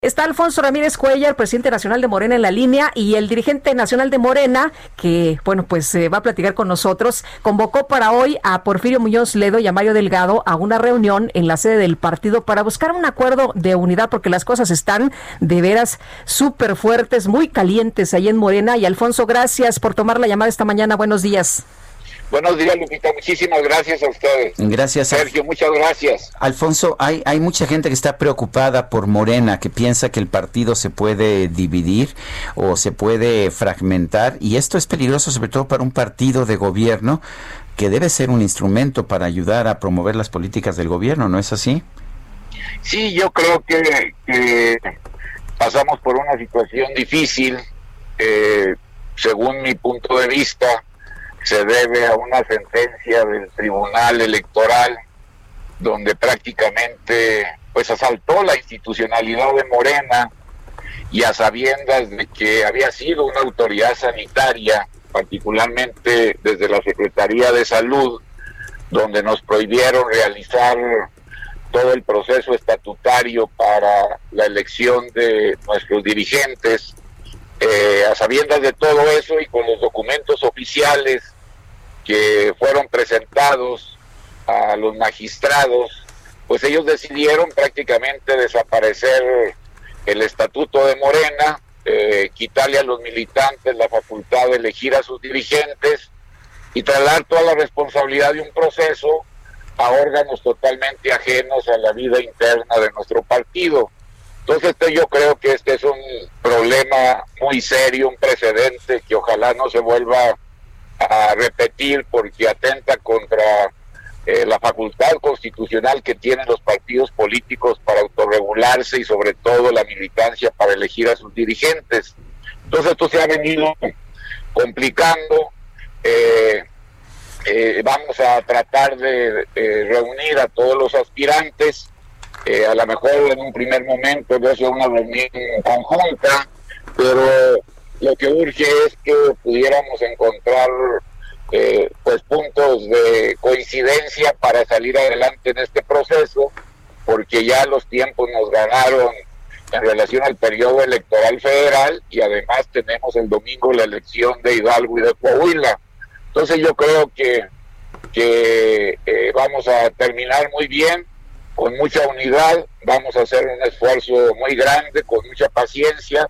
Está Alfonso Ramírez Cuellar, presidente nacional de Morena en la línea y el dirigente nacional de Morena, que bueno, pues eh, va a platicar con nosotros, convocó para hoy a Porfirio Muñoz Ledo y a Mario Delgado a una reunión en la sede del partido para buscar un acuerdo de unidad porque las cosas están de veras súper fuertes, muy calientes ahí en Morena. Y Alfonso, gracias por tomar la llamada esta mañana. Buenos días. Buenos días, Lupita. Muchísimas gracias a ustedes. Gracias. Sergio, muchas gracias. Alfonso, hay, hay mucha gente que está preocupada por Morena, que piensa que el partido se puede dividir o se puede fragmentar, y esto es peligroso sobre todo para un partido de gobierno que debe ser un instrumento para ayudar a promover las políticas del gobierno, ¿no es así? Sí, yo creo que, que pasamos por una situación difícil, eh, según mi punto de vista se debe a una sentencia del Tribunal Electoral donde prácticamente pues asaltó la institucionalidad de Morena y a sabiendas de que había sido una autoridad sanitaria, particularmente desde la Secretaría de Salud, donde nos prohibieron realizar todo el proceso estatutario para la elección de nuestros dirigentes, eh, a sabiendas de todo eso y con los documentos oficiales que fueron presentados a los magistrados, pues ellos decidieron prácticamente desaparecer el estatuto de Morena, eh, quitarle a los militantes la facultad de elegir a sus dirigentes y trasladar toda la responsabilidad de un proceso a órganos totalmente ajenos a la vida interna de nuestro partido. Entonces este, yo creo que este es un problema muy serio, un precedente que ojalá no se vuelva a repetir porque atenta contra eh, la facultad constitucional que tienen los partidos políticos para autorregularse y sobre todo la militancia para elegir a sus dirigentes. Entonces esto se ha venido complicando. Eh, eh, vamos a tratar de, reunir a todos los aspirantes. a lo mejor en un primer momento de hacer una reunión conjunta, pero lo que urge es que pudiéramos encontrar eh, pues puntos de coincidencia para salir adelante en este proceso, porque ya los tiempos nos ganaron en relación al periodo electoral federal y además tenemos el domingo la elección de Hidalgo y de Coahuila. Entonces yo creo que, que eh, vamos a terminar muy bien, con mucha unidad, vamos a hacer un esfuerzo muy grande, con mucha paciencia,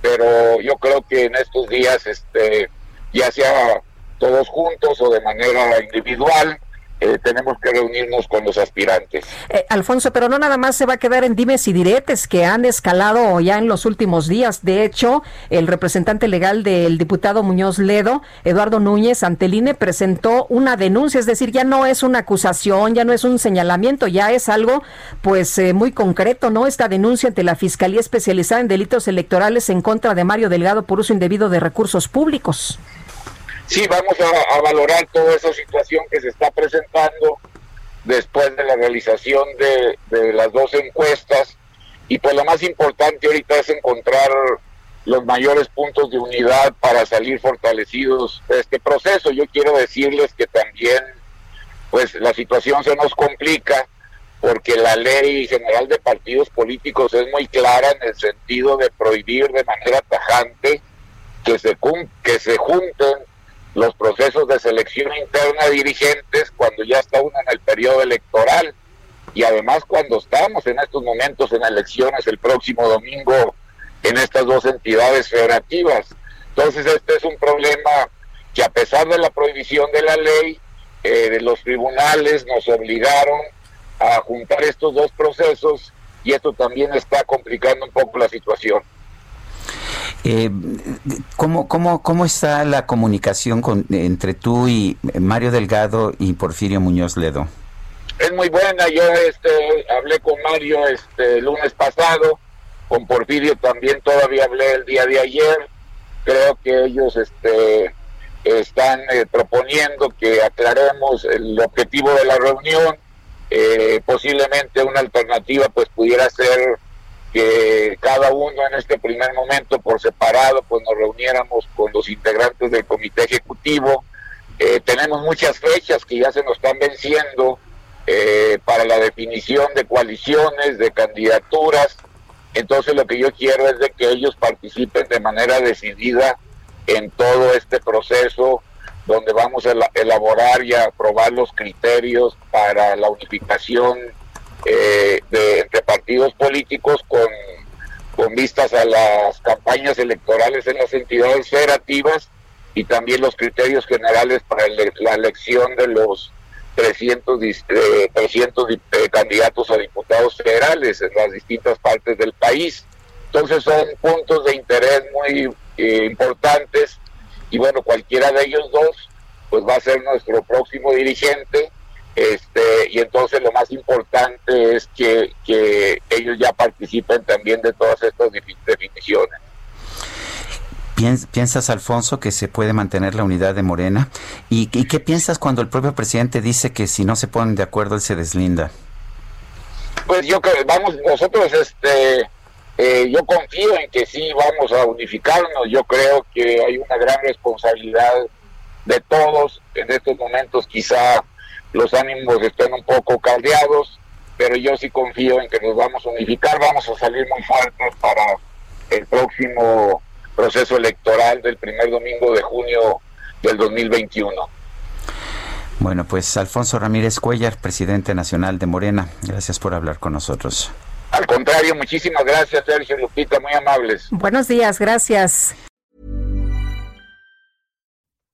pero yo creo que en estos días, este, ya sea todos juntos o de manera individual, eh, tenemos que reunirnos con los aspirantes. Eh, Alfonso, pero no nada más se va a quedar en dimes y diretes que han escalado ya en los últimos días. De hecho, el representante legal del diputado Muñoz Ledo, Eduardo Núñez Anteline, presentó una denuncia, es decir, ya no es una acusación, ya no es un señalamiento, ya es algo pues eh, muy concreto, ¿no? Esta denuncia ante la Fiscalía Especializada en Delitos Electorales en contra de Mario Delgado por uso indebido de recursos públicos sí vamos a, valorar toda esa situación que se está presentando después de la realización de, las dos encuestas y pues lo más importante ahorita es encontrar los mayores puntos de unidad para salir fortalecidos de este proceso. Yo quiero decirles que también pues la situación se nos complica porque la ley general de partidos políticos es muy clara en el sentido de prohibir de manera tajante que se, que se junten los procesos de selección interna de dirigentes cuando ya está uno en el periodo electoral y además cuando estamos en estos momentos en elecciones el próximo domingo en estas dos entidades federativas. Entonces este es un problema que a pesar de la prohibición de la ley, eh, los tribunales nos obligaron a juntar estos dos procesos y esto también está complicando un poco la situación. Eh, ¿cómo, cómo, ¿Cómo está la comunicación con, entre tú y Mario Delgado y Porfirio Muñoz Ledo? es muy buena. Yo este, hablé con Mario este, el lunes pasado, con Porfirio también todavía hablé el día de ayer. Creo que ellos este, están eh, proponiendo que aclaremos el objetivo de la reunión. Eh, posiblemente una alternativa pues pudiera ser que cada uno en este primer momento por separado pues nos reuniéramos con los integrantes del comité ejecutivo. Eh, tenemos muchas fechas que ya se nos están venciendo para la definición de coaliciones, de candidaturas. Entonces lo que yo quiero es de que ellos participen de manera decidida en todo este proceso donde vamos a elaborar y aprobar los criterios para la unificación eh, de, entre partidos políticos con, con vistas a las campañas electorales en las entidades federativas y también los criterios generales para la elección de los 300, 300 eh, eh, candidatos a diputados federales en las distintas partes del país. Entonces son puntos de interés muy eh, importantes y bueno, cualquiera de ellos dos pues va a ser nuestro próximo dirigente este y entonces lo más importante es que, que ellos ya participen también de todas estas definiciones. ¿Piensas, Alfonso, que se puede mantener la unidad de Morena? ¿Y, ¿Y, qué piensas cuando el propio presidente dice que si no se ponen de acuerdo él se deslinda? Pues yo creo, vamos, nosotros este eh, yo confío en que sí vamos a unificarnos. Yo creo que hay una gran responsabilidad de todos. En estos momentos quizá los ánimos estén un poco caldeados, pero yo sí confío en que nos vamos a unificar. Vamos a salir muy fuertes para el próximo proceso electoral del primer domingo de junio del 2021. Bueno, pues Alfonso Ramírez Cuellar, presidente nacional de Morena, gracias por hablar con nosotros. Al contrario, muchísimas gracias, Sergio Lupita, muy amables. Buenos días, gracias.